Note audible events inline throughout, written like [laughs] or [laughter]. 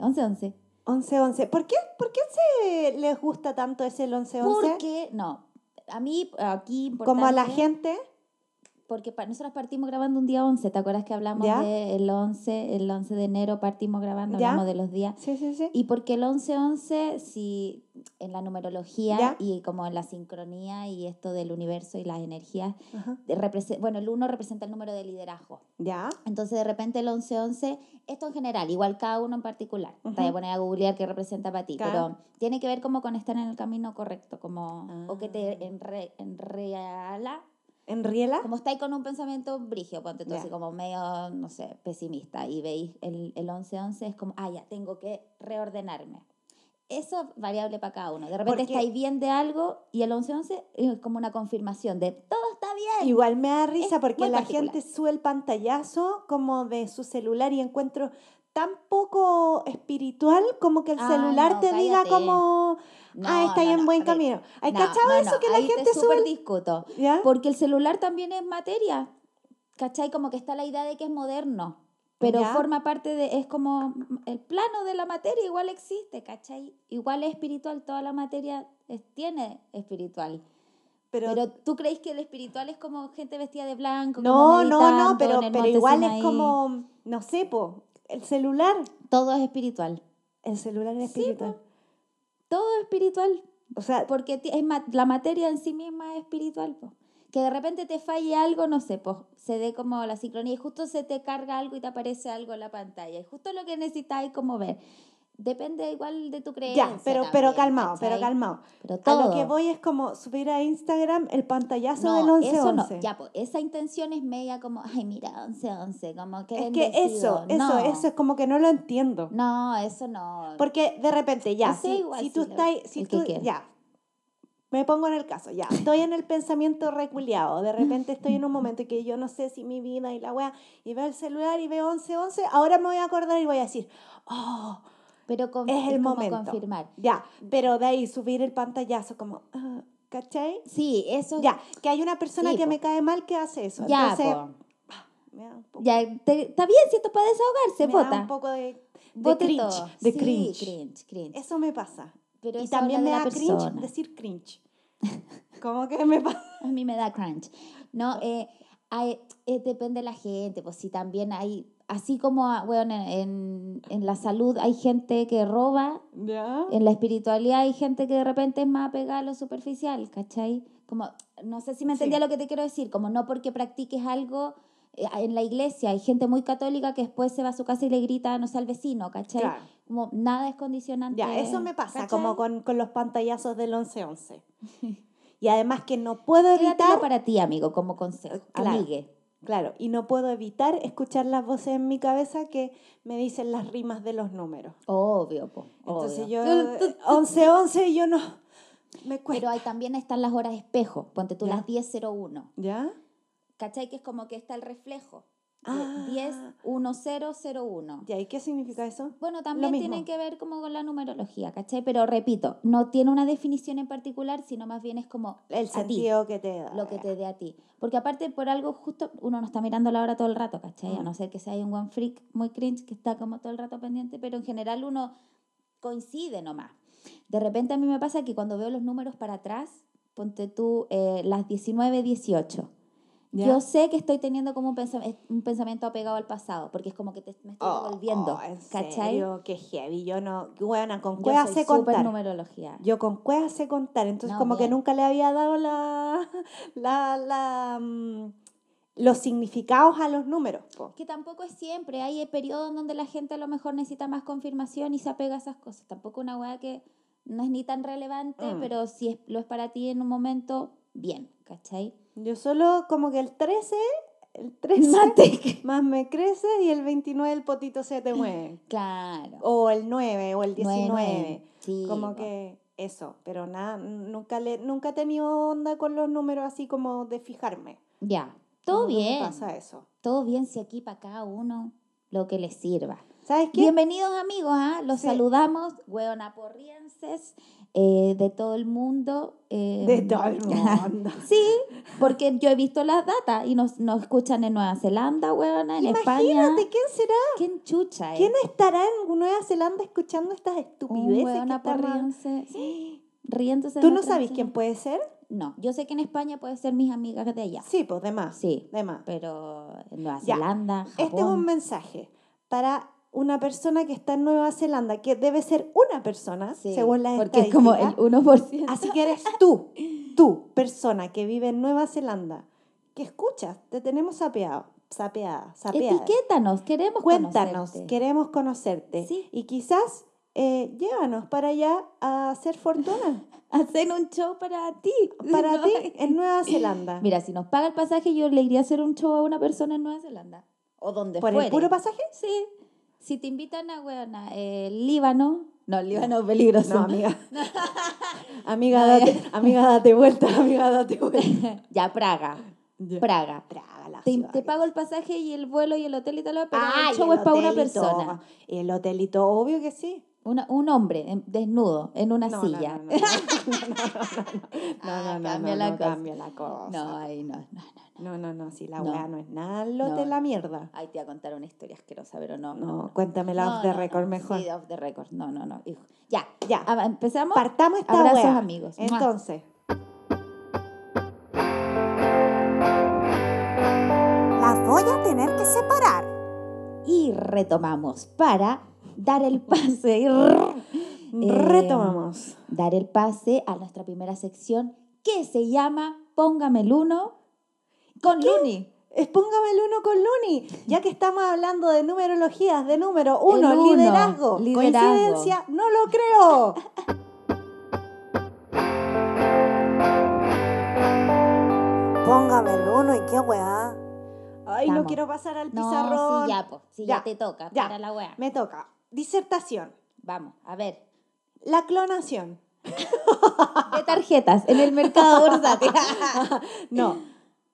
11, 11, 11, 11. ¿Por qué, ¿Por qué se les gusta tanto ese el 11, 11? Porque, no, a mí aquí... Como a la gente... Porque pa- nosotros partimos grabando un día 11, ¿te acuerdas que hablamos del 11, el 11 de enero partimos grabando, Ya. hablamos de los días? Sí, sí, sí. Y porque el 11-11, si en la numerología Ya. y como en la sincronía y esto del universo y las energías, Ajá. de bueno, el 1 representa el número de liderazgo. Ya. Entonces, de repente, el 11-11, esto en general, igual cada uno en particular. Te voy a poner a googlear qué representa para ti, pero tiene que ver como con estar en el camino correcto, como, o que Ah. te enre, enreala, ¿En Riela? como estáis con un pensamiento brigio, ponte tú Ya. así como medio, no sé, pesimista, y veis el, el 11-11, es como, ah, ya, tengo que reordenarme. Eso es variable para cada uno. De repente estáis bien de algo y el 11-11 es como una confirmación de todo está bien. Igual me da risa Es porque la particular. gente sube el pantallazo como de su celular y encuentro tan poco espiritual como que el Ah, celular no, te diga como, No, ah, está ahí no, en no, buen camino. ¿Hay cachado eso que la ahí gente te sube? súper discuto. ¿Ya? Porque el celular también es materia. ¿Cachai? Como que está la idea de que es moderno. Pero Ya. forma parte de, es como el plano de la materia, igual existe, ¿cachai? Igual es espiritual, toda la materia es- tiene espiritual. Pero, Pero, tú crees que el espiritual es como gente vestida de blanco, no, no, no, pero, en pero igual Sinaí? es como, no sé, po, el celular, Todo es espiritual. el celular es Sí, espiritual. Todo es espiritual. O sea, Porque es la materia en sí misma es espiritual, po. Que de repente te falle algo, no sé, pues se dé como la sincronía y justo se te carga algo y te aparece algo en la pantalla. Y justo lo que necesitáis como ver. Depende igual de tu creencia. ya, pero, pero también, calmado, pero calmado. Pero A todo. lo que voy es como subir a Instagram el pantallazo no, del 11 eso no. Ya, pues esa intención es media como, ay, mira, 11-11, como que Es que eso, bendecido. eso, No. eso es como que no lo entiendo. No, eso no. Porque de repente, ya, si, igual si tú estás, si tú, ya, me pongo en el caso, ya, estoy en el pensamiento reculeado, de repente estoy en un momento que yo no sé si mi vida y la wea, y veo el celular y veo 11, 11, ahora me voy a acordar y voy a decir, oh, pero con, es el como momento. confirmar. Ya, pero de ahí subir el pantallazo como, ah, ¿cachai? Sí, eso Ya, que hay una persona Sí, que po. me cae mal que hace eso. Ya, Entonces, po. me da un poco, Ya, te- está bien si esto es para desahogarse, me da vota. un poco de, de cringe, todo. de Sí, cringe. cringe, cringe. Eso me pasa. Pero y también me da la cringe persona. decir cringe. [laughs] ¿Cómo que me pasa? A mí me da crunch. No, eh, hay- eh, depende de la gente, pues si también hay, así como, ah, bueno, en, en, en la salud hay gente que roba, ¿Ya? en la espiritualidad hay gente que de repente es más apegada a lo superficial, ¿cachai? Como, no sé si me entendía Sí. lo que te quiero decir, como no porque practiques algo eh, en la iglesia, hay gente muy católica que después se va a su casa y le grita, no sé, al vecino, ¿cachai? Claro. Como nada es condicionante. Ya, eso me pasa, ¿cachai? como con, con los pantallazos del 11-11. [laughs] Y además que no puedo Quédatelo evitar, para ti, amigo, como consejo. Claro. Amigue. Claro, y no puedo evitar escuchar las voces en mi cabeza que me dicen las rimas de los números. Obvio, po. Entonces obvio. yo, [laughs] 11-11 y yo no, me cuesta. Pero ahí también están las horas espejo. Ponte tú Ya. las 10.01. ¿Ya? ¿Cachai? Que es como que está el reflejo. Ah. 10.1001. ¿Ya? ¿Y qué significa eso? Bueno, también tiene que ver como con la numerología, ¿cachai? Pero repito, no tiene una definición en particular, sino más bien es como El a ti, sentido que te da. lo que te dé a ti. Porque aparte, por algo justo, uno no está mirando la hora todo el rato, ¿cachai? A Mm. no ser que sea un one freak muy cringe que está como todo el rato pendiente, pero en general uno coincide nomás. De repente a mí me pasa que cuando veo los números para atrás, ponte tú eh, las 19, 18. ¿Ya? Yo sé que estoy teniendo como un, pensam- un pensamiento apegado al pasado, porque es como que te- me estoy Oh, devolviendo, oh, ¿en ¿cachai? serio? Qué heavy. Yo no, buena, con cueva sé contar. numerología. Yo con cueva sé contar, entonces No, como que bien. nunca le había dado la, [laughs] la, la, mm, los significados a los números. po. Que tampoco es siempre, hay periodos en donde la gente a lo mejor necesita más confirmación y se apega a esas cosas. Tampoco una weá que no es ni tan relevante, Mm. pero si es, lo es para ti en un momento, bien, ¿cachai? Yo solo como que el 13, el 13 [laughs] Mate. más me crece y el 29 el potito se te mueve. [laughs] Claro. O el 9 o el Nueve, 19. nueve. Sí, como que eso, pero nada, nunca, le, nunca he tenido onda con los números así como de fijarme. Ya, todo bien. pasa eso. Todo bien si aquí para cada uno lo que les sirva. ¿Sabes qué? Bienvenidos amigos, ¿ah? los Sí. saludamos, hueonaporrienses eh, de todo el mundo. eh, De todo el [laughs] mundo. Sí, porque yo he visto las datas y nos, nos escuchan en Nueva Zelanda, huevona, en España. Imagínate, ¿quién será? ¿Quién chucha es? ¿Quién estará en Nueva Zelanda escuchando estas estupideces que hueonaporriense, estamos... sí, [gasps] riéndose ¿Tú no sabes quién puede ser? No, yo sé que en España puede ser mis amigas de allá. Sí, pues de más. Sí, De más. pero en Nueva Ya. Zelanda, Japón. Este es un mensaje para una persona que está en Nueva Zelanda, que debe ser una persona, Sí, según las porque es como el estadísticas. 1%. Así que eres tú, tú, persona que vive en Nueva Zelanda, que escuchas, te tenemos sapeado, sapeada, sapeada. Etiquétanos, queremos Cuéntanos, conocerte. queremos conocerte. Sí. Y quizás eh, llévanos para allá a hacer fortuna [laughs] Hacen un show para ti. para [laughs] ¿no? ti en Nueva Zelanda. Mira, si nos paga el pasaje, yo le iría a hacer un show a una persona en Nueva Zelanda. O donde ¿Por fuere. el puro pasaje? Sí. Si te invitan a, weona, eh, Líbano. No, el Líbano es peligroso. No, amiga. amiga, date, amiga, date vuelta, amiga, date vuelta. ya, Praga. Praga. Praga, la Te, te pago el pasaje y el vuelo y el hotel y tal, pero Ah, el show el es para una persona. Y el hotelito, obvio que sí. Una- un hombre em, desnudo en una No, no, silla. No, no, no, no, Ah, no, no, cambia no, la no, cosa. cambia la cosa. No, ahí no, no, no. No, no, no, si la No. weá no es nada lo de No. la mierda. Ahí te voy a contar una historia asquerosa, pero no. No, cuéntamela off the record mejor. Sí, off the record. No, no, no. hijo. Ya, Ya. Empezamos. Partamos esta Abrazos, weá. amigos. Entonces, Las voy a tener que separar. Y retomamos para dar el pase. y [laughs] eh, retomamos. Dar el pase a nuestra primera sección que se llama Póngame el uno con Luni. Es póngame el uno con Luni, ya que estamos hablando de numerologías, de número uno, liderazgo. liderazgo. Coincidencia, no lo creo. Póngame el uno y qué weá. Ay, no Vamos. quiero pasar al No, pizarrón. sí, ya, po. Sí, ya, Ya, te toca. ya. Para la wea. Me toca. Disertación. Vamos, a ver. La clonación. De tarjetas en el mercado bursátil. [laughs] No,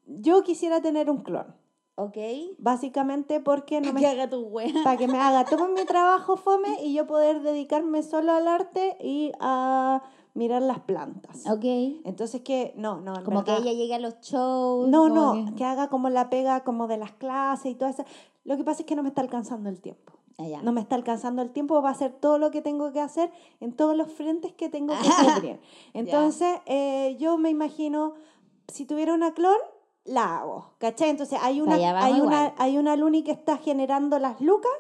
yo quisiera tener un clon. ok. Básicamente porque no Que me haga tu wea. para que me haga todo mi trabajo fome y yo poder dedicarme solo al arte y a mirar las plantas. Ok. Entonces que no, no, en Como que ella llegue a los shows. No, no, que... haga como la pega como de las clases y todo eso. Lo que pasa es que no me está alcanzando el tiempo. Ah, ya. No me está alcanzando el tiempo para hacer todo lo que tengo que hacer en todos los frentes que tengo que [laughs] cubrir. Entonces, eh, yo me imagino, si tuviera una clon, la hago, ¿cachai? Entonces, hay una, hay una, hay una Luni que está generando las lucas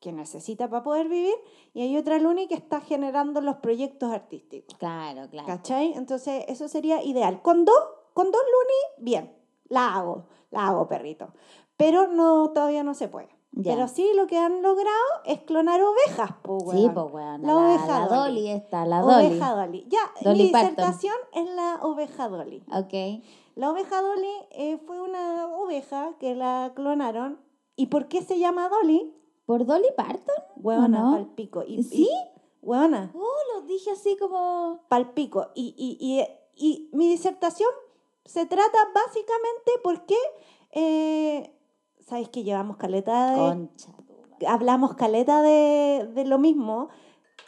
que necesita para poder vivir y hay otra Luni que está generando los proyectos artísticos. Claro, claro. ¿Cachai? Entonces, eso sería ideal. Con dos, con dos Luni, bien, la hago, la hago, perrito. Pero no, todavía no se puede. Ya. Pero sí lo que han logrado es clonar ovejas, Sí, weón. pues weón. La La, oveja la Dolly. Dolly está, la Dolly. Oveja Dolly. Ya, Dolly mi Parton. disertación es la oveja Dolly. Ok. La oveja Dolly eh, fue una oveja que la clonaron. ¿Y por qué se llama Dolly? ¿Por Dolly Parton? Huevona, no? palpico. Y, ¿Sí? y- Oh, lo dije así como... palpico. Y, y, y, y mi disertación se trata básicamente porque, eh, ¿sabes que llevamos caleta de... Concha. hablamos caleta de, de lo mismo,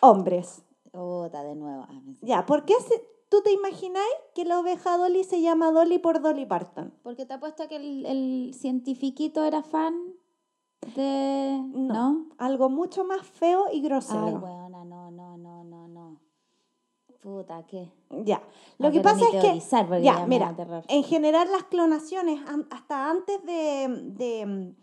hombres. Puta, de nuevo. Ah, Ya, ¿por qué se- tú te imagináis que la oveja Dolly se llama Dolly por Dolly Parton? Porque te apuesto que el, el cientifiquito era fan de... No. ¿No? Algo mucho más feo y grosero. Ay, weona, no, no, no, no, no. Puta, ¿qué? Ya, lo No que pasa es que, ya, mira, en general las clonaciones, hasta antes de, de,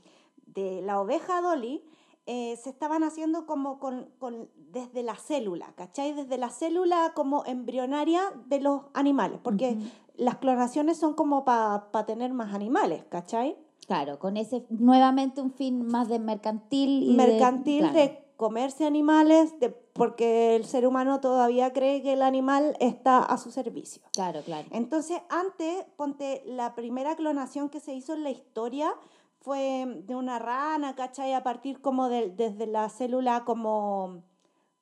de la oveja Dolly, eh, se estaban haciendo como con, con- desde la célula, ¿cachai? Desde la célula como embrionaria de los animales, porque las clonaciones son como para tener más animales, ¿cachai? Claro, con ese nuevamente un fin más de mercantil y de- Mercantil claro. de comerse animales, de, porque el ser humano todavía cree que el animal está a su servicio. Claro, claro. Entonces, antes, ponte, la primera clonación que se hizo en la historia fue de una rana, ¿cachai? A partir como de, desde la célula como,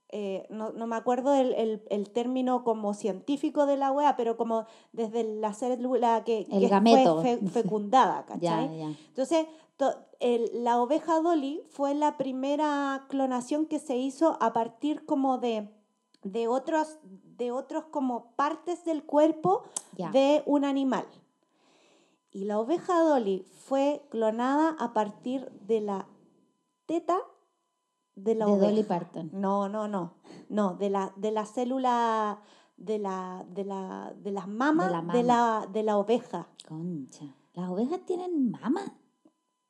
eh, no, no me acuerdo el, el, el término como científico de la wea, pero como desde la célula que, fue fe- [laughs] fecundada, Ya, ¿cachai? ya. Entonces, to- el- la oveja Dolly fue la primera clonación que se hizo a partir como de, de otros, de otros como partes del cuerpo Ya. de un animal. Y la oveja Dolly fue clonada a partir de la teta de la De oveja. Dolly Parton. No, no, no. No, de la, de la célula de la, de la, de las mamas la de la, de la oveja. Concha. ¿Las ovejas tienen mama?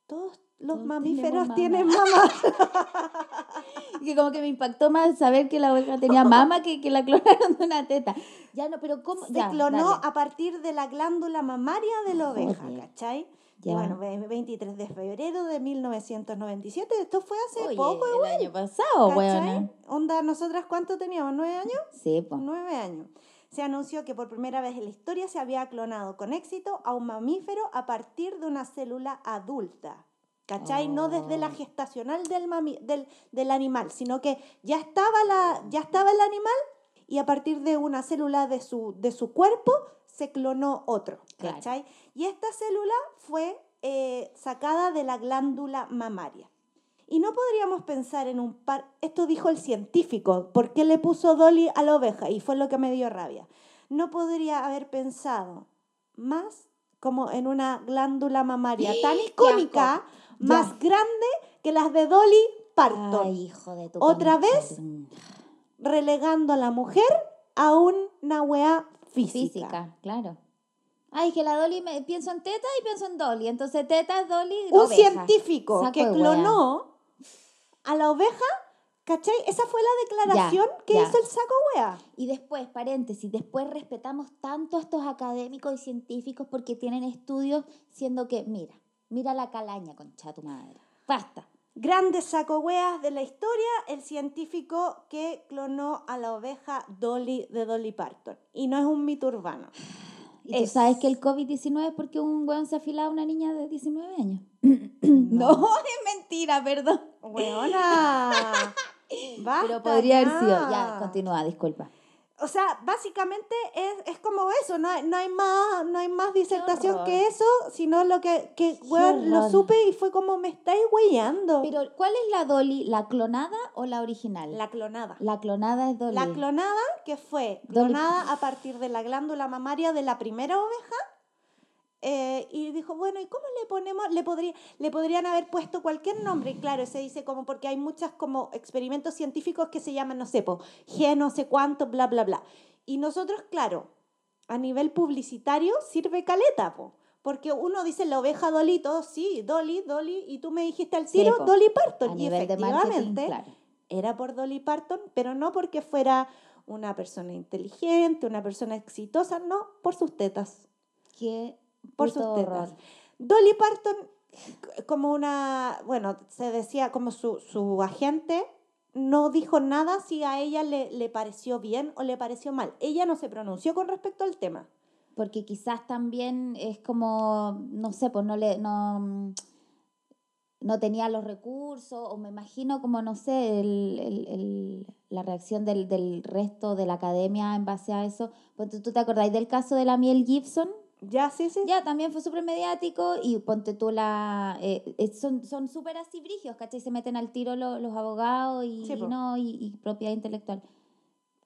Todos los mamíferos tienen mamá. [laughs] Que como que me impactó más saber que la oveja tenía mama que que la clonaron de una teta. Ya no, pero ¿cómo? Se Ya, clonó dale. a partir de la glándula mamaria de la oveja, Joder. ¿cachai? Y Ya. bueno, ve- 23 de febrero de 1997, esto fue hace Oye, poco el igual, año pasado, weona. Onda, ¿nosotras cuánto teníamos? ¿Nueve años? Sí, pues. Nueve años. Se anunció que por primera vez en la historia se había clonado con éxito a un mamífero a partir de una célula adulta. ¿Cachai? No desde la Oh. gestacional del, mami- del, del animal, sino que ya estaba, la, ya estaba el animal y a partir de una célula de su, de su cuerpo se clonó otro. Claro. ¿Cachai? Y esta célula fue eh, sacada de la glándula mamaria. Y no podríamos pensar en un par, esto dijo el científico, ¿por qué le puso Dolly a la oveja? Y fue lo que me dio rabia. No podría haber pensado más como en una glándula mamaria tan ¡Qué icónica! Más Ya. grande que las de Dolly Parton, Ay, hijo de tu ¿Otra concha vez? relegando a la mujer a una weá física. Física, claro. Ay, que la Dolly, me, pienso en teta y pienso en Dolly. Entonces, teta Dolly. Un oveja. científico Saco que clonó a la oveja, ¿cachai? Esa fue la declaración que ya. hizo el saco wea. Y después, paréntesis, después respetamos tanto a estos académicos y científicos porque tienen estudios siendo que, mira, mira la calaña, concha tu madre. Basta. Grandes saco weas de la historia, el científico que clonó a la oveja Dolly de Dolly Parton. Y no es un mito urbano. Y tú Es- sabes que el COVID-19 es porque un weón se afilaba a una niña de 19 años. [coughs] no, es mentira, perdón. [laughs] ¡Weona! Basta Pero podría haber sido. Ya, continúa, disculpa. O sea, básicamente es, es como eso, no hay, no hay más, no hay más disertación que eso, sino lo que, que weón, lo supe y fue como me estáis weyando. Pero, ¿cuál es la Dolly? ¿La clonada o la original? La clonada. La clonada es Dolly. La clonada, que fue Dolly- clonada a partir de la glándula mamaria de la primera oveja. Eh, y dijo, bueno, ¿y cómo le ponemos? Le, podría, le podrían haber puesto cualquier nombre. Y claro, se dice como porque hay muchas como experimentos científicos que se llaman, no sé, po, G no sé cuánto, bla, bla, bla. Y nosotros, claro, a nivel publicitario sirve caleta, po. Porque uno dice la oveja Dolly, todo, sí, Dolly, Dolly, y tú me dijiste al Sí, tiro po. Dolly Parton. a y nivel de efectivamente, claro. era por Dolly Parton, pero no porque fuera una persona inteligente, una persona exitosa, no, por sus tetas, Qué por sus tetas. Dolly Parton, como una, bueno, se decía como su, su agente, no dijo nada si a ella le, le pareció bien o le pareció mal. Ella no se pronunció con respecto al tema. Porque quizás también es como, no sé, pues no le, no, no tenía los recursos, o me imagino como, no sé, el, el- el- la reacción del, del resto de la academia en base a eso. Ponte, ¿tú te acordáis del caso de la Miel Gibson? Ya, sí, sí. Ya, también fue súper mediático y ponte tú la... eh, eh, son son súper así brigios, ¿cachai? Se meten al tiro lo- los abogados y, Sí, po. no, y, y propiedad intelectual.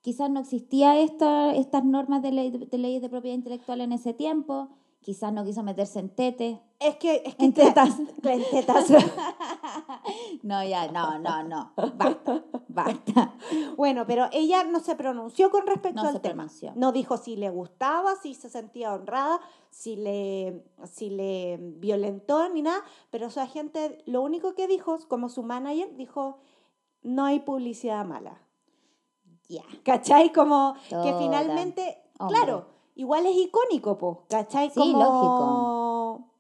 Quizás no existía esta, estas normas de, ley, de leyes de propiedad intelectual en ese tiempo. Quizás no quiso meterse en tete. Es que, es que En te- tetas. [laughs] En tetas. [laughs] No, ya, no, no, no. Basta, basta. Bueno, pero ella no se pronunció con respecto No al se tema. pronunció. No dijo si le gustaba, si se sentía honrada, si le, si le violentó ni nada, pero su agente lo único que dijo, como su manager, dijo, no hay publicidad mala. Ya. ¿Cachai? Como que finalmente, Hombre. claro, igual es icónico, po, ¿cachai? Sí, Como... lógico.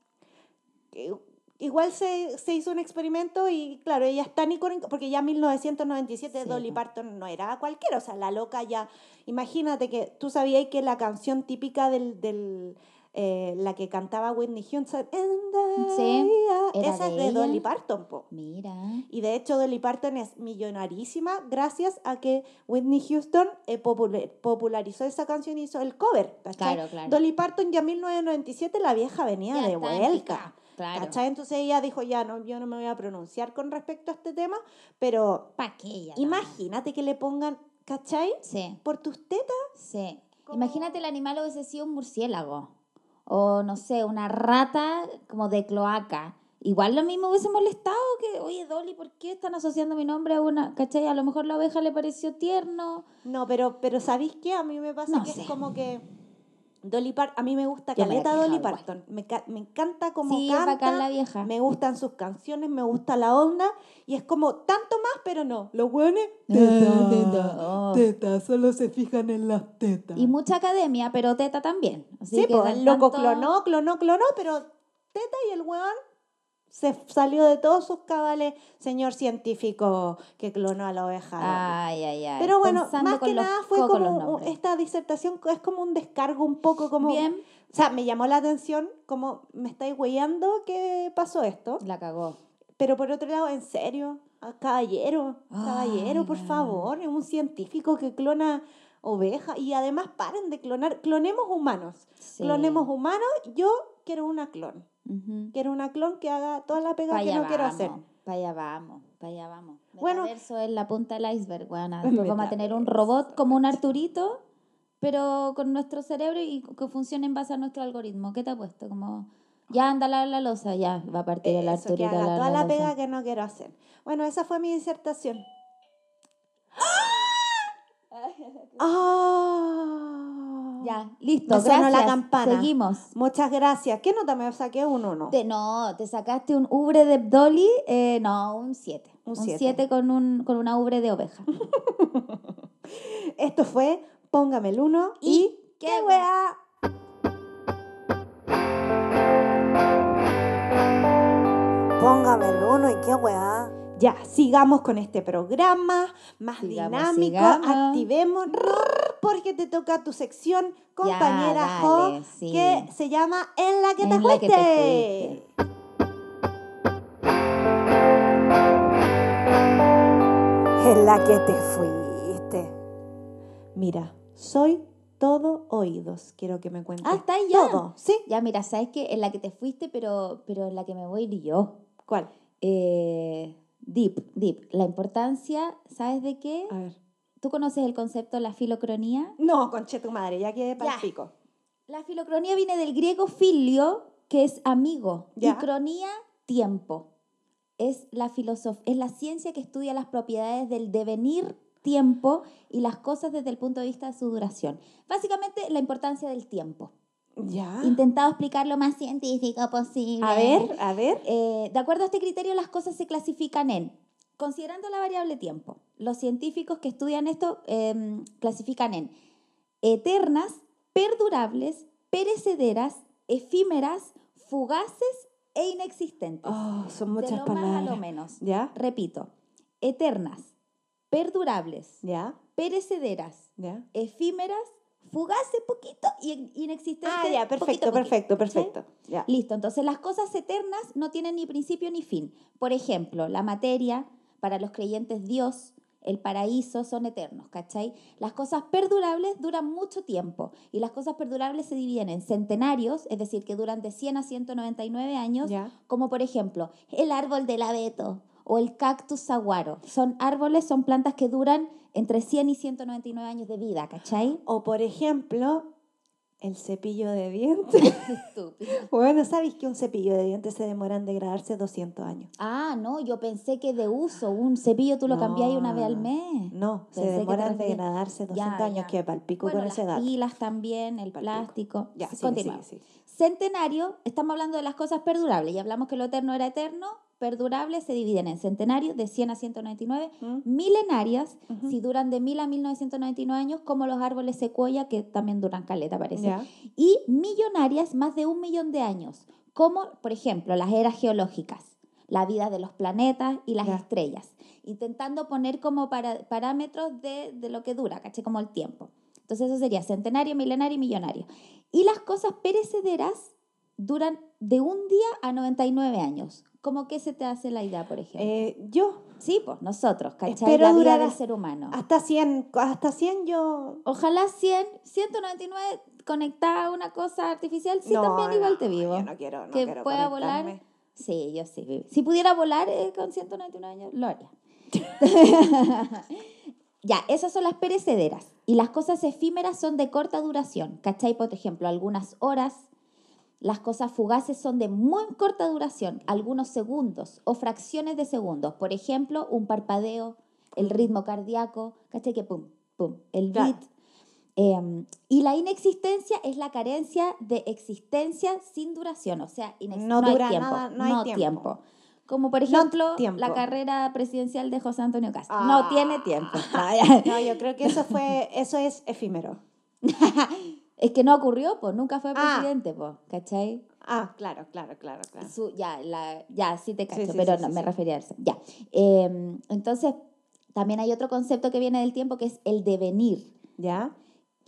que Igual se, se hizo un experimento y claro, ella es tan icónica, porque ya en 1997 Sí, Dolly. Parton no era cualquiera, o sea, la loca ya, imagínate que tú sabías que la canción típica del, del eh, la que cantaba Whitney Houston, Sí, esa es de ella. Dolly Parton, po. Mira. Y de hecho Dolly Parton es millonarísima gracias a que Whitney Houston eh, popul- popularizó esa canción y hizo el cover. ¿cachai? Claro, claro. Dolly Parton ya en 1997 la vieja venía Ya de vuelta. Claro. ¿Cachai? Entonces ella dijo, ya, no, yo no me voy a pronunciar con respecto a este tema, pero ¿Para qué ella? imagínate que le pongan, ¿cachai? Sí, Por tus tetas. sí. Como- Imagínate el animal hubiese sido un murciélago. O no sé, una rata como de cloaca. Igual lo mismo hubiese molestado que, oye, Dolly, ¿por qué están asociando mi nombre a una? ¿Cachai? A lo mejor la oveja le pareció tierno. No, pero, pero ¿sabéis qué? A mí me pasa No que sé. es como que Dolly Parton, a mí me gusta Yo caleta Dolly Parton. Me, me encanta como sí, canta. bacán la vieja. Me gustan sus canciones, me gusta la onda y es como tanto más, pero no. Los hueones, Ah, teta, oh. teta, solo se fijan en las tetas. Y mucha academia, pero teta también. Así sí, que pues el loco tanto- clonó, clonó, clonó, pero teta y el hueón se salió de todos sus cabales, señor científico que clonó a la oveja. Ay, ay, ay. Pero bueno, pensando más que nada fue como esta disertación es como un descargo un poco como Bien, o sea, me llamó la atención como me estáis huellando que pasó esto, la cagó. pero por otro lado, en serio, Ah, caballero, caballero, por favor, es un científico que clona ovejas y además paren de clonar, clonemos humanos, Sí. clonemos humanos, yo quiero una clon, Ujú. quiero una clon que haga toda la pega Pa' que no quiero hacer. vamos, Pa' allá vamos, pa' allá vamos. Bueno. Metaverso es la punta del iceberg. Después [laughs] vamos a tener un robot como un Arturito, pero con nuestro cerebro y que funcione en base a nuestro algoritmo. ¿Qué te ha puesto? Como, ya anda a lavar la losa, ya va a partir el Eso, que Arturito a haga lavar toda la losa. pega que no quiero hacer. Bueno, esa fue mi disertación. ¡Ah! Ya, listo, Me sonó la campana. Seguimos. Muchas gracias. ¿Qué nota me saqué? Un uno. Te- no, te sacaste un ubre de Dolly, eh, no, un 7. Un Un siete. 7 con, un, con una ubre de oveja. [laughs] Esto fue Póngame el uno y, Y ¡Qué weá! Póngame el uno y qué weá. Ya, sigamos con este programa más Sigamos, dinámico. sigamos. Activémonos porque te toca tu sección, compañera Jo, dale, sí. que se llama En la que te que fuiste. En la que te fuiste. Mira, soy todo oídos. Quiero que me cuentes Ah, está ahí ya. todo. ¿Sí? Ya, mira, sabes que en la que te fuiste, pero, pero en la que me voy a ir yo. ¿Cuál? Eh, deep, deep. La importancia, ¿sabes de qué? A ver. ¿Tú conoces el concepto de la filocronía? No, conche tu madre, ya quedé para pico. La filocronía viene del griego filio, que es amigo, Ya. y cronía, tiempo. Es la filosof es la ciencia que estudia las propiedades del devenir tiempo y las cosas desde el punto de vista de su duración. Básicamente, la importancia del tiempo. Ya. Intentado explicar lo más científico posible. A ver, a ver. Eh, de acuerdo a este criterio, las cosas se clasifican en, considerando la variable tiempo, los científicos que estudian esto em, clasifican en eternas, perdurables, perecederas, efímeras, fugaces e inexistentes. Oh, son de muchas lo palabras. más a lo menos. ¿Ya? Repito, eternas, perdurables, ¿Ya? perecederas, ¿Ya? efímeras, fugaces poquito y inexistentes. Ah, ya, poquito, perfecto, poquito, perfecto, perfecto. Ya. Listo, entonces las cosas eternas no tienen ni principio ni fin. Por ejemplo, la materia, para los creyentes Dios, el paraíso son eternos, ¿cachai? Las cosas perdurables duran mucho tiempo y las cosas perdurables se dividen en centenarios, es decir, que duran de 100 a 199 años, como por ejemplo el árbol del abeto o el cactus saguaro. Son árboles, son plantas que duran entre 100 y 199 años de vida, ¿cachai? O por ejemplo, el cepillo de dientes. [laughs] Estúpido. bueno, ¿sabéis que un cepillo de dientes se demora en degradarse 200 años? Ah, no, yo pensé que de uso, un cepillo tú lo cambiáis una vez al No, mes. No, se Pensé te demora en degradarse 200 Ya, años, ya. que palpico Bueno, con las ese dato. pilas también, el plástico. Ya, Sí, sigue, sigue. Centenario, estamos hablando de las cosas perdurables y hablamos que lo eterno era eterno. Perdurables se dividen en centenarios de 100 a 199, ¿Mm? milenarias, Ujú. si duran de 1000 a 1999 años, como los árboles secuoya, que también duran caleta, parece. Y millonarias, más de un millón de años, como por ejemplo las eras geológicas, la vida de los planetas y las estrellas, intentando poner como para, parámetros de, de lo que dura, ¿caché? Como el tiempo. Entonces eso sería centenario, milenario y millonario. Y las cosas perecederas duran de un día a 99 años. ¿Cómo que se te hace la idea, por ejemplo? Eh, yo, sí, pues nosotros, ¿cachai? espero la vida del ser humano. hasta 100, hasta 100 yo... Ojalá 100, 199, conectada a una cosa artificial, sí, No, también igual no, te vivo. Yo no quiero, no que quiero pueda volar. Sí, yo sí. vivo. Si pudiera volar eh, con 191 años, lo haría. [laughs] ya, esas son las perecederas. Y las cosas efímeras son de corta duración. ¿Cachai? Por ejemplo, algunas horas. Las cosas fugaces son de muy corta duración, algunos segundos o fracciones de segundos. Por ejemplo, un parpadeo, el ritmo cardíaco, ¿cachai? Que pum, pum, el Claro. beat. Eh, y la inexistencia es la carencia de existencia sin duración, o sea, No hay dura tiempo, nada, no hay tiempo. Como por No ejemplo la carrera presidencial de José Antonio Castro. Ah. No tiene tiempo. No. [laughs] [laughs] No, yo creo que eso fue, eso es efímero. [laughs] es que no ocurrió, pues nunca fue Ah. presidente, pues, ¿cachai? Ah, claro, claro, claro, claro. Su- ya, la, ya, sí te cacho, sí, pero sí, no, sí, me sí. refería a eso. Ya. Eh, entonces, también hay otro concepto que viene del tiempo que es el devenir. ¿Ya?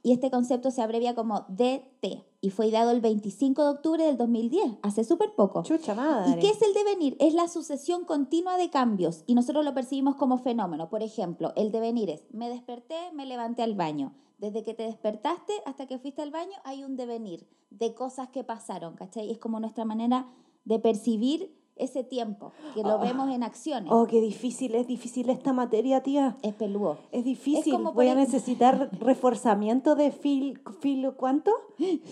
Y este concepto se abrevia como DT y fue ideado el 25 de octubre del 2010, hace súper poco. Chucha madre. ¿Y qué es el devenir? Es la sucesión continua de cambios y nosotros lo percibimos como fenómeno. Por ejemplo, el devenir es, me desperté, me levanté al baño. Desde que te despertaste hasta que fuiste al baño hay un devenir de cosas que pasaron, ¿cachai? Es como nuestra manera de percibir ese tiempo, que lo Oh. vemos en acciones. Oh, qué difícil, es difícil esta materia, tía. Es peludo. Es difícil. como Voy a necesitar [laughs] reforzamiento de fil, filo, ¿cuánto?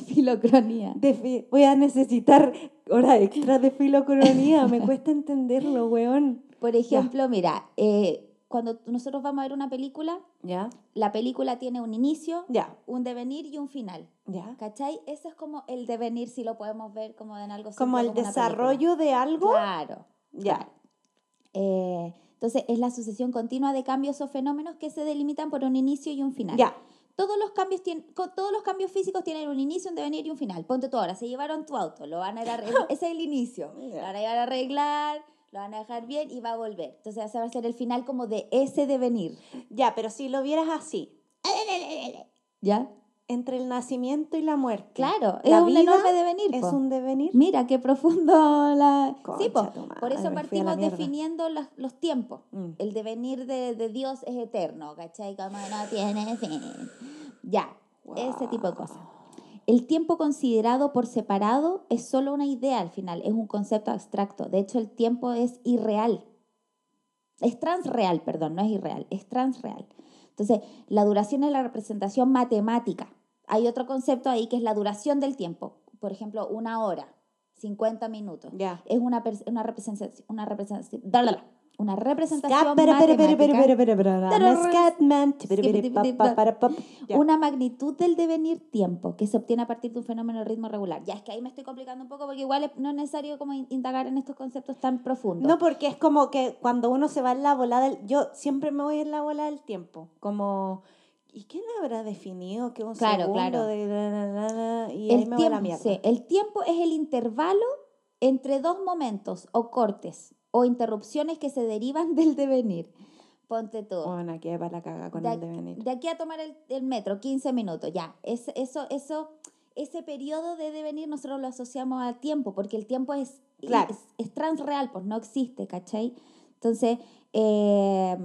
Filocronía. De fi- voy a necesitar hora extra de filocronía. Me cuesta entenderlo, weón. Por ejemplo, mira, eh, cuando nosotros vamos a ver una película, ¿Ya? la película tiene un inicio, Ya. un devenir y un final. ¿Ya? ¿Cachai? Eso es como el devenir, si lo podemos ver como en algo Como el una desarrollo de algo. Claro. Ya. claro. Eh, entonces, es la sucesión continua de cambios o fenómenos que se delimitan por un inicio y un final. Ya. Todos los cambios tienen, todos los cambios físicos tienen un inicio, un devenir y un final. Ponte tú ahora, se llevaron tu auto, lo van a ir a arreglar, [laughs] ese es el inicio. Lo van a ir a arreglar, lo van a dejar bien y va a volver. Entonces, ese va a ser el final como de ese devenir. Ya, pero si lo vieras así, ¿Ya? entre el nacimiento y la muerte. Claro, es La un vida enorme devenir. Es po. un devenir. Mira, qué profundo la... sí, po. Concha tu madre, por eso partimos definiendo las- los tiempos. Mm. El devenir de, de Dios es eterno, ¿cachai? Como no tiene fin. Ya, ese tipo de cosas. El tiempo considerado por separado es solo una idea al final, es un concepto abstracto. De hecho, el tiempo es irreal. Es transreal, perdón, no es irreal, es transreal. Entonces, la duración es la representación matemática. Hay otro concepto ahí que es la duración del tiempo. Por ejemplo, una hora, 50 minutos. Ya. Es una, una representación, una representación, bla, bla, bla, una representación una magnitud del devenir tiempo que se obtiene a partir de un fenómeno de ritmo regular. Ya es que ahí me estoy complicando un poco porque igual no es necesario como in- indagar en estos conceptos tan profundos. No, porque es como que cuando uno se va en la volada, del- yo siempre me voy en la bola del tiempo, como, ¿y quién habrá definido que un Claro, segundo claro. de la, la, la, y ahí el, me voy a la tiempo, mierda? sí, el tiempo es el intervalo entre dos momentos o cortes o interrupciones que se derivan [laughs] del devenir. Ponte tú. Bueno, aquí va la caga con de, el devenir. de aquí a tomar el, el metro, 15 minutos, ya. Es, eso, eso, ese periodo de devenir nosotros lo asociamos al tiempo, porque el tiempo es, Claro. es, es transreal, pues no existe, ¿cachai? Entonces, eh,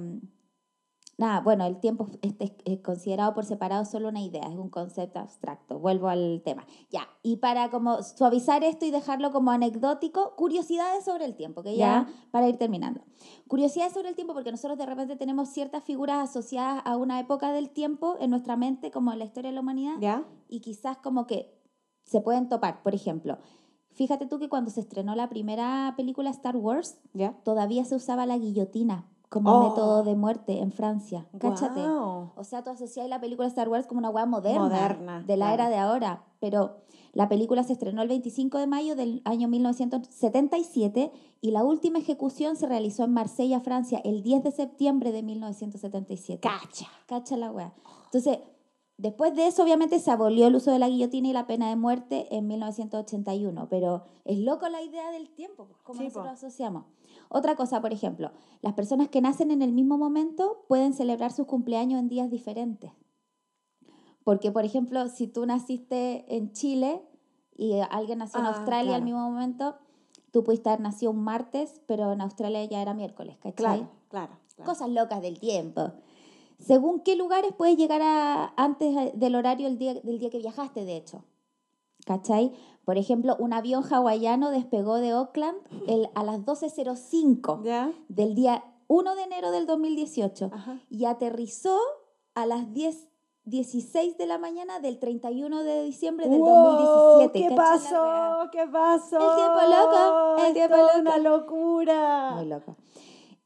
nada, bueno, el tiempo este es, considerado por separado solo una idea, es un concepto abstracto. Vuelvo al tema. Ya, y para como suavizar esto y dejarlo como anecdótico, curiosidades sobre el tiempo, que ya, Ya. para ir terminando. Curiosidades sobre el tiempo, porque nosotros de repente tenemos ciertas figuras asociadas a una época del tiempo en nuestra mente, como en la historia de la humanidad, ¿Ya? y quizás como que se pueden topar. Por ejemplo, fíjate tú que cuando se estrenó la primera película Star Wars, ¿Ya? todavía se usaba la guillotina como Oh. método de muerte en Francia. Cáchate. Guau. O sea, tú asocias la película Star Wars como una hueá moderna, Moderna, de la claro. era de ahora, pero la película se estrenó el 25 de mayo del año 1977 y la última ejecución se realizó en Marsella, Francia, el 10 de septiembre de 1977. Cacha. Cacha la weá. Entonces, después de eso, obviamente, se abolió el uso de la guillotina y la pena de muerte en 1981. Pero es loco la idea del tiempo, pues, como Sí, nosotros po. asociamos. Otra cosa, por ejemplo, las personas que nacen en el mismo momento pueden celebrar sus cumpleaños en días diferentes. Porque, por ejemplo, si tú naciste en Chile y alguien nació en Ah, Australia al claro. mismo momento, tú pudiste haber nacido un martes, pero en Australia ya era miércoles, ¿cachai? Claro, claro. claro. Cosas locas del tiempo. según qué lugares puedes llegar a, antes del horario el día, del día que viajaste, de hecho. ¿Cachai? Por ejemplo, un avión hawaiano despegó de Oakland el- a las 12.05 ¿Ya? del día 1 de enero del 2018 Ajá. y aterrizó a las 10, 16 de la mañana del 31 de diciembre del Wow, 2017. ¿Qué ¿cachai la pasó? ¿Qué pasó? El tiempo loco, el Es tiempo loco. una locura. Muy loco.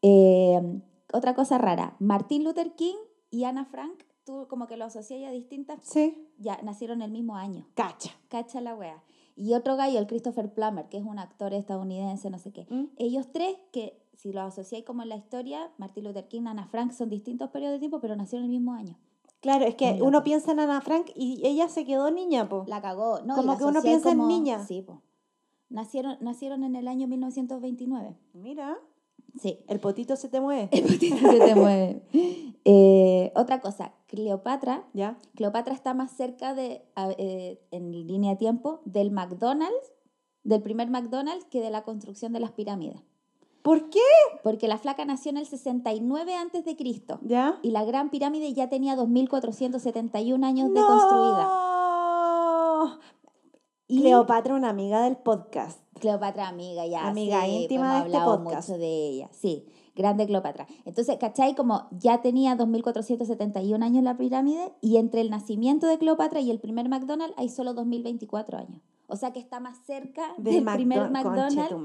Eh, otra cosa rara, Martin Luther King y Ana Frank, tú como que lo asocias a distintas, Sí, ya nacieron el mismo año. cacha. Cacha la wea. Y otro gallo, el Christopher Plummer, que es un actor estadounidense, no sé qué. ¿Mm? Ellos tres, que si los asociáis como en la historia, Martin Luther King, Ana Frank, son distintos periodos de tiempo, pero nacieron el mismo año. Claro, es que uno piensa en Ana Frank y ella se quedó niña, po. La cagó. No, Como que uno piensa en niña. Sí, po. Nacieron, nacieron en el año 1929. Mira, Sí. el potito se te mueve. El potito se te mueve. [laughs] Eh, otra cosa, Cleopatra. ¿Ya? Cleopatra está más cerca de, eh, en línea de tiempo, del McDonald's, del primer McDonald's, que de la construcción de las pirámides. ¿Por qué? Porque la flaca nació en el 69 antes de Cristo ¿Ya? y la gran pirámide ya tenía 2471 años de construida. Cleopatra, una amiga del podcast. Cleopatra, amiga, ya. Amiga sí, íntima hemos de este podcast. mucho de ella. Sí, grande Cleopatra. Entonces, ¿cachai? Como ya tenía 2471 años la pirámide y entre el nacimiento de Cleopatra y el primer McDonald's hay solo 2024 años. O sea que está más cerca del, primer McDonald's. que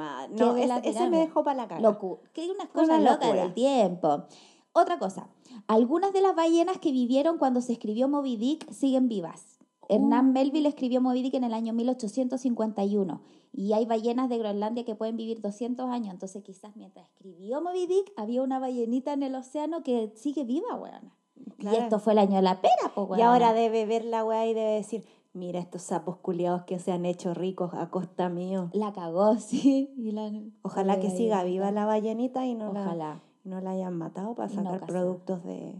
No, de ese, me dejó para la cara. Locu que hay unas Una cosas locas del tiempo. Otra cosa, algunas de las ballenas que vivieron cuando se escribió Moby Dick siguen vivas. Hernán Uh. Melville escribió Moby Dick en el año 1851 y hay ballenas de Groenlandia que pueden vivir 200 años, entonces quizás mientras escribió Moby Dick había una ballenita en el océano que sigue viva, weona. Claro. Y esto fue el año de la pera, pues, Y ahora debe ver la weá y debe decir, mira estos sapos culiados que se han hecho ricos a costa mío. La cagó, [laughs] sí. y la- Ojalá que siga viva la ballenita y no, la, Ojalá. no la hayan matado para no sacar productos de...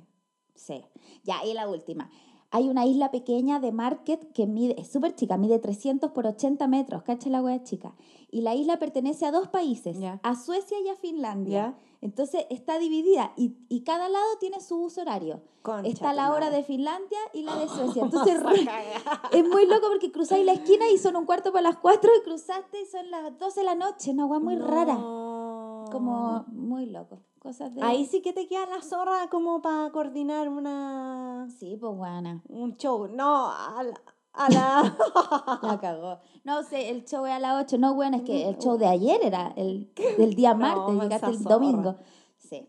Sí. Ya, y la última. Hay una isla pequeña de Market que mide, es súper chica, mide 300 por 80 metros, cacha la hueá chica. Y la isla pertenece a dos países, a Suecia y a Finlandia. Entonces está dividida y, y cada lado tiene su uso horario. Concha está la hora madre. de Finlandia y la de [laughs] Suecia. Entonces es muy loco porque cruzáis la esquina y son un cuarto para las 4 y cruzaste y son las 12 de la noche. Una hueá muy rara. Como muy loco. Cosas de... Ahí sí que te queda la zorra como para coordinar una Sí, pues buena. un show. No, a la... A la... [laughs] La cagó. No sé, el show es a las 8. No, bueno, es que el show de ayer era el del día [laughs] No, martes, llegaste el domingo. Sí.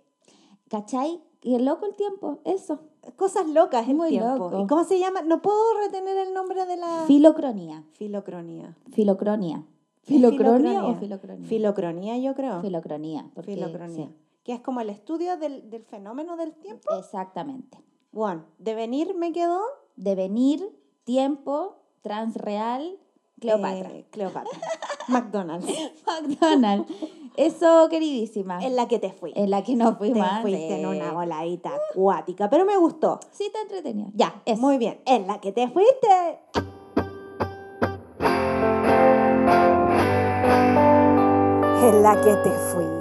¿Cachai? Qué loco el tiempo, eso. Cosas locas el Muy tiempo. loco. ¿Y cómo se llama? No puedo retener el nombre de la... Filocronía. Filocronía. Filocronía. ¿Qué ¿Filocronía o filocronía? filocronía? Filocronía, yo creo. Filocronía. Porque, Filocronía. sí, Que es como el estudio del, del fenómeno del tiempo. exactamente. Bueno, devenir me quedó. Devenir, tiempo, transreal, Cleopatra. eh, Cleopatra. [laughs] McDonald's. [laughs] McDonald's. Eso, queridísima. En la que te fui. en la que nos te fuimos. antes. fuiste en una voladita acuática, pero me gustó. Sí, está entretenido. Ya, eso. Muy bien. En la que te fuiste. En la que te fuiste.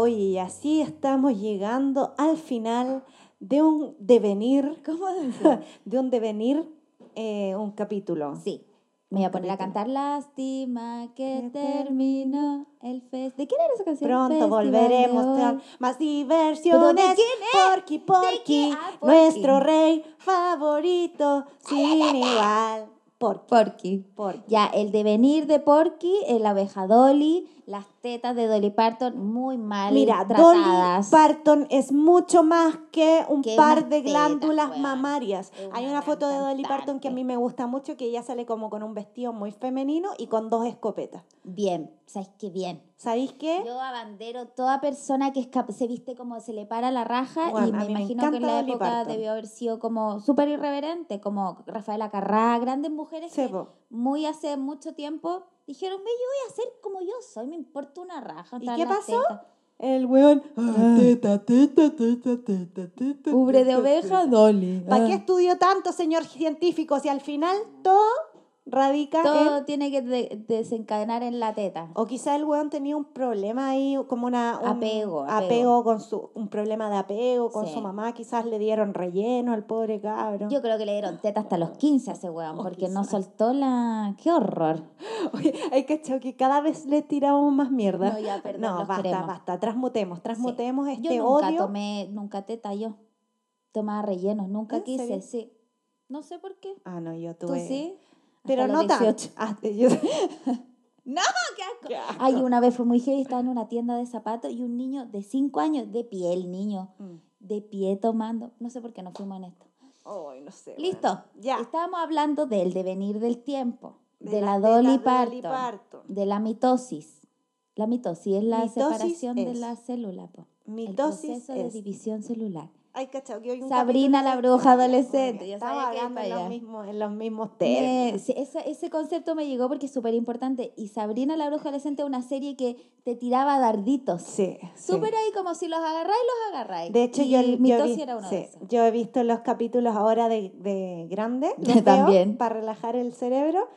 Oye, y así estamos llegando al final de un devenir, [laughs] ¿Cómo [laughs] de un devenir, eh, un capítulo. Sí. Me voy a poner a cantar Lástima que terminó el fest. ¿De quién era esa canción? Pronto Festival volveremos a más diversiones. quién es? Porky, Porky? Ah, nuestro rey favorito, sin igual. Porky, Porky. Porky. Ya, el devenir de Porky, la abeja Dolly, las tetas de Dolly Parton muy mal Mira, Dolly tratadas. Parton es mucho más que un Que par de glándulas mamarias. Hay una foto de Dolly Parton que a mí me gusta mucho, que ella sale como con un vestido muy femenino y con dos escopetas. Bien, ¿sabes qué bien? ¿Sabéis qué? Yo abandero toda persona que se viste como se le para la raja Bueno, y me imagino que en la Dolly época Parton. debió haber sido como súper irreverente, como Rafaela Carrá, grandes mujeres Sí, que muy hace mucho tiempo dijeron, ve, yo voy a ser como yo soy, me importa una raja. ¿Y qué pasó? tetas". El weón. ah, teta, teta, Ubre de oveja. Dolly. ¿Para qué Ah. estudió tanto, señor científico, si al final todo radica Todo en... tiene que de- desencadenar en la teta. O quizá el weón tenía un problema ahí, como una... un Apego, apego. apego con su... Un problema de apego con Sí. su mamá. Quizás le dieron relleno al pobre cabro. Yo creo que le dieron teta hasta los 15 a ese weón, Oh, porque no quizás. soltó la... ¡Qué horror! [laughs] Oye, hay cachado que cada vez le tiramos más mierda. No, ya, perdón, No, basta, queremos. basta. Transmutemos, transmutemos Yo este nunca odio. tomé, nunca teta yo. Tomaba rellenos, nunca ¿En quise, serio? sí. No sé por qué. Ah, no, yo ¿Tú tuve... sí? Pero no tanto. 18. Ah, yo- [laughs] ¡No! ¡Qué asco! Qué asco. Ay, una vez fue muy heavy, estaba en una tienda de zapatos y un niño de 5 años, de pie, el niño, Mm. de pie tomando. No sé por qué no fuimos en esto. Ay, no sé. Listo. bueno. Ya. Estábamos hablando del devenir del tiempo, de, De la, la- de la Parton, Dolly Parton. de la mitosis. La mitosis es la Mitosis separación de la célula, po. el proceso de división celular. Ay, cachao, que hoy un Sabrina, la bruja adolescente, Estamos sabía que iba en los, mismos, en los mismos términos. sí, ese, ese concepto me llegó porque es súper importante. Y Sabrina la bruja adolescente es una serie que te tiraba darditos. Sí, sí. Súper ahí como si los agarráis, los agarráis. De hecho, y yo, yo, vi- era uno sí, de esos. yo he visto los capítulos ahora de, de grande, [laughs] veo También. para relajar el cerebro.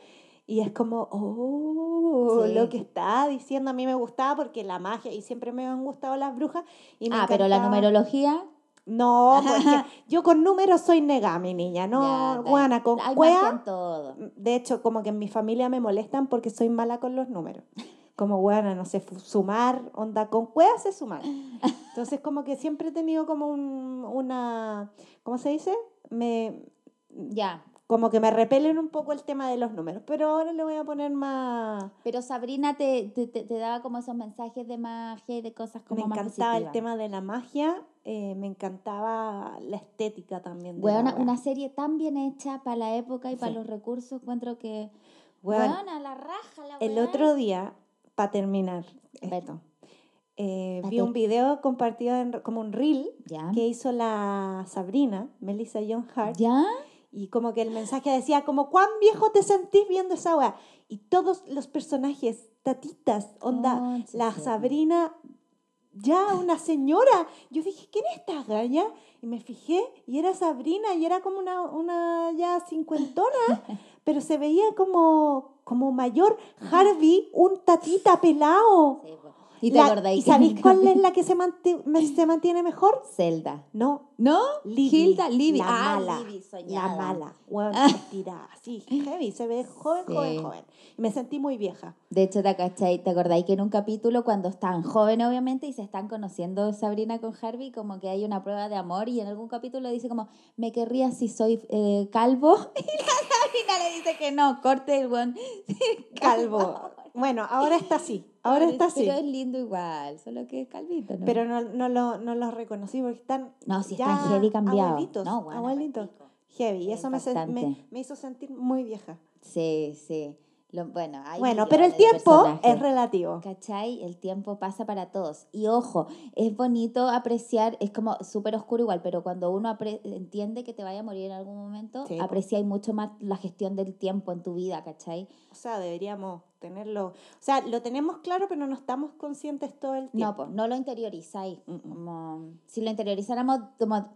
Y es como, oh, Sí. lo que está diciendo a mí me gustaba porque la magia, y siempre me han gustado las brujas. Y me ah, pero la encantaba- numerología. No, [laughs] porque yo con números soy nega, mi niña, no, guana, con cuea. todo. De hecho, como que en mi familia me molestan porque soy mala con los números. Como, bueno, no sé, sumar, onda, con cueva sé sumar. Entonces, como que siempre he tenido como un, una, ¿cómo se dice? Me, Ya. como que me repelen un poco el tema de los números, pero ahora le voy a poner más... Pero Sabrina te, te, te- te daba como esos mensajes de magia y de cosas como me más encantaba el tema de la magia, eh, me encantaba la estética también. De wea. una serie tan bien hecha para la época y para los recursos, encuentro que. Weón, Weona, la raja, la El otro día, para terminar esto, eh, vi un video compartido en, como un reel ¿Ya? que hizo la Sabrina, Melissa John Hart, ¿Ya? y como que el mensaje decía como, ¿cuán viejo te sentís viendo esa weá? Y todos los personajes, tatitas, onda, Concha la Sabrina, ya una señora. Yo dije, ¿quién es esta galla? Y me fijé, y era Sabrina, y era como una, una ya cincuentona, [laughs] pero se veía como, como mayor. Harvey, un tatita pelado. Sí. ¿Y te La- acordáis ¿Y sabéis cuál es la que se, me- se mantiene mejor? Zelda. No, ¿No? Libby, Hilda, Libby. La ah, mala. Libby, La mala. Bueno, estirada, así, heavy. Se ve joven, joven, Sí. joven. Y me sentí muy vieja. De hecho, ¿te, cachai? ¿te acordáis que en un capítulo, cuando están jóvenes, obviamente, y se están conociendo Sabrina con Harvey, como que hay una prueba de amor, y en algún capítulo dice como, me querría si soy eh, calvo? [laughs] Y la Sabrina le dice que no, corte el buen [laughs] Calvo. Bueno, ahora está así. Ahora está así. Pero es lindo igual, solo que es calvito, ¿no? Pero no, no, lo, no los reconocí porque están no, si ya están heavy cambiados. abuelitos. No, bueno, abuelitos. palpico. Heavy. Y eso me, me, me hizo sentir muy vieja. Sí, sí. Lo- bueno, hay bueno, pero el tiempo personajes. es relativo. ¿Cachai? El tiempo pasa para todos. Y ojo, es bonito apreciar, es como súper oscuro igual, pero cuando uno entiende que te vaya a morir en algún momento, Sí, po. apreciáis mucho más la gestión del tiempo en tu vida, ¿cachai? O sea, deberíamos tenerlo. O sea, lo tenemos claro, pero no estamos conscientes todo el No, tiempo. pues no lo interiorizáis. Mm, mm. Como, si lo interiorizáramos,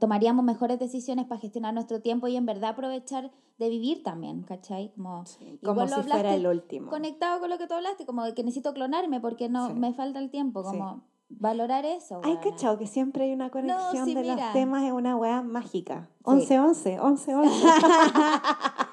tomaríamos mejores decisiones para gestionar nuestro tiempo y en verdad aprovechar de vivir también, ¿cachai? Como, Sí, como si fuera el último. conectado con lo que tú hablaste, como que necesito clonarme porque no Sí. me falta el tiempo, Sí. Valorar eso. Ay, weona. cachao, que siempre hay una conexión sí, de mira. los temas, es una weá mágica. Sí. 11-11, 11-11. [laughs]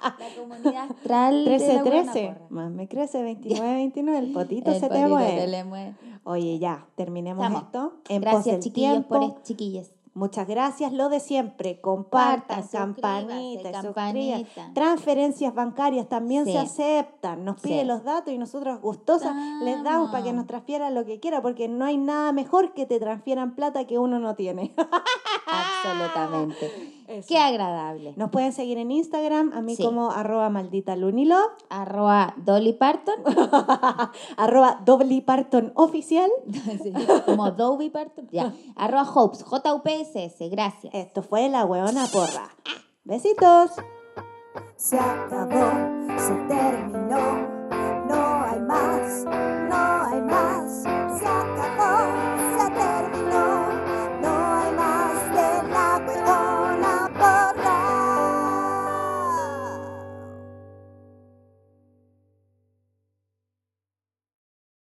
La comunidad astral. de la 13-13. buena porra. Más me crece 29-29, el potito [laughs] El se te mueve. Oye, ya, terminemos Estamos. esto. En Gracias, chiquillos, por es- chiquillas. Muchas gracias, lo de siempre. Compartan, campanita, campanita. Transferencias bancarias también Sí. se aceptan. Nos pide Sí. los datos y nosotros gustosas les damos para que nos transfieran lo que quiera, porque no hay nada mejor que te transfieran plata que uno no tiene. [laughs] Absolutamente. Qué agradable. Nos pueden seguir en Instagram, a mí como arroba maldita lunilo. [laughs] Arroba Dolly Parton. [laughs] arroba Dolly Parton oficial. [laughs] Sí, como Dolly Parton. Ya. Arroba Hopes, J-U-P-S-S. Gracias. Esto fue La Hueona Porra. Besitos. Se acabó, se terminó, no hay más.